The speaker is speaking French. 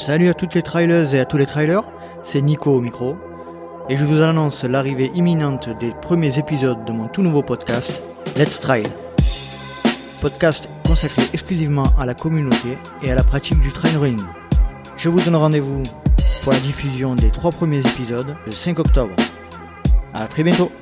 Salut à toutes les trailers et à tous les trailers, c'est Nico au micro, et je vous annonce l'arrivée imminente des premiers épisodes de mon tout nouveau podcast, Let's Trail. Podcast consacré exclusivement à la communauté et à la pratique du trail running. Je vous donne rendez-vous pour la diffusion des trois premiers épisodes le 5 octobre. À très bientôt